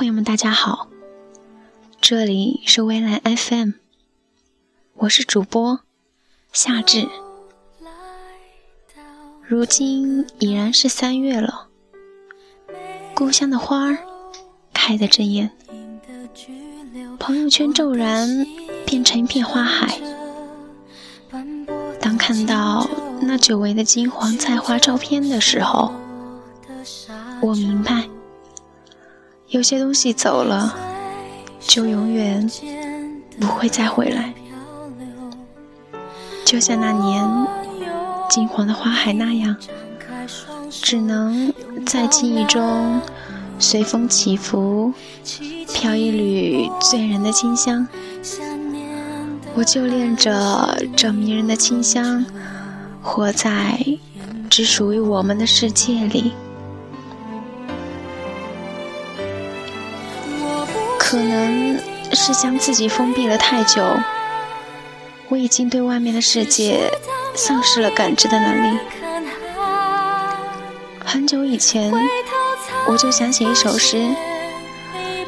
朋友们，大家好，这里是微蓝 FM，我是主播夏至。如今已然是三月了，故乡的花儿开得正艳，朋友圈骤然变成一片花海。当看到那久违的金黄菜花照片的时候，我明白，有些东西走了，就永远不会再回来。就像那年。金黄的花海那样，只能在记忆中随风起伏，飘一缕醉人的清香。我就恋着这迷人的清香，活在只属于我们的世界里。可能是将自己封闭了太久，我已经对外面的世界。丧失了感知的能力。很久以前，我就想写一首诗，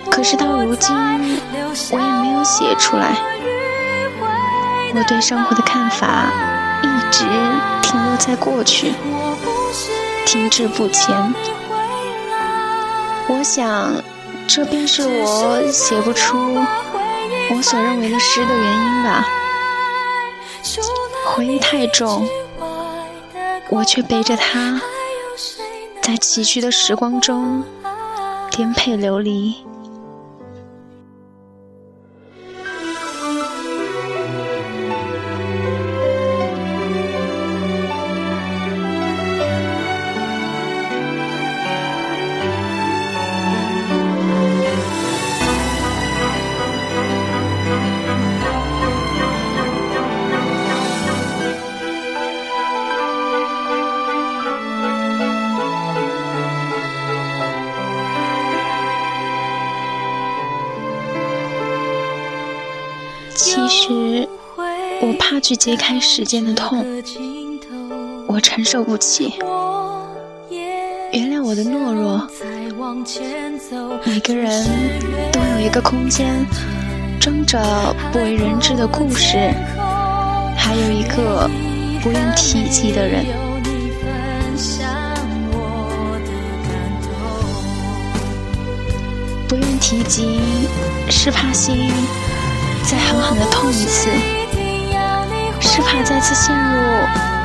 可是到如今，我也没有写出来。我对生活的看法一直停留在过去，停滞不前。我想，这便是我写不出我所认为的诗的原因吧。回忆太重，我却背着它，在崎岖的时光中颠沛流离。其实，我怕去揭开时间的痛，我承受不起。原谅我的懦弱。每个人都有一个空间，装着不为人知的故事，还有一个不愿提及的人。不愿提及，是怕心。再狠狠的痛一次，是怕再次陷入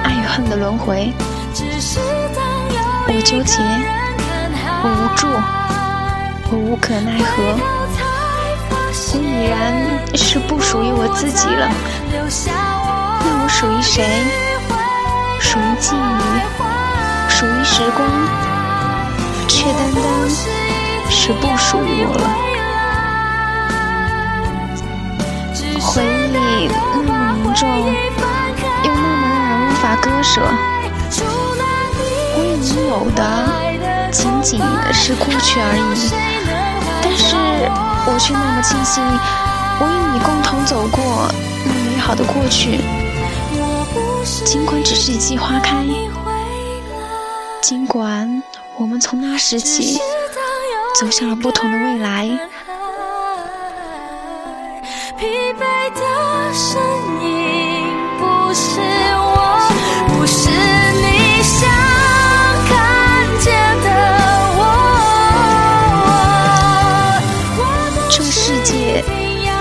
爱与恨的轮回。我纠结，我无助，我无可奈何。我已然是不属于我自己了。那我属于谁？属于记忆，属于时光，却单单是不属于我了。回忆那么凝重，又那么让人无法割舍。我与你有的仅仅是过去而已，但是我却那么庆幸，我与你共同走过那美好的过去。尽管只是一季花开，尽管我们从那时起走向了不同的未来。疲惫的身影不是我，不是你想看见的我。这世界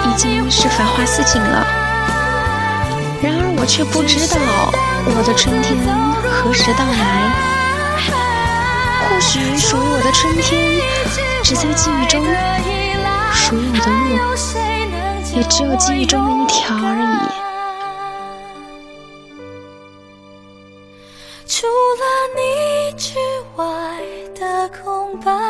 已经是繁花似锦了，然而我却不知道我的春天何时到来。或许属于我的春天，只在记忆中；属于我的路。也只有记忆中的一条而已。除了你之外的空白。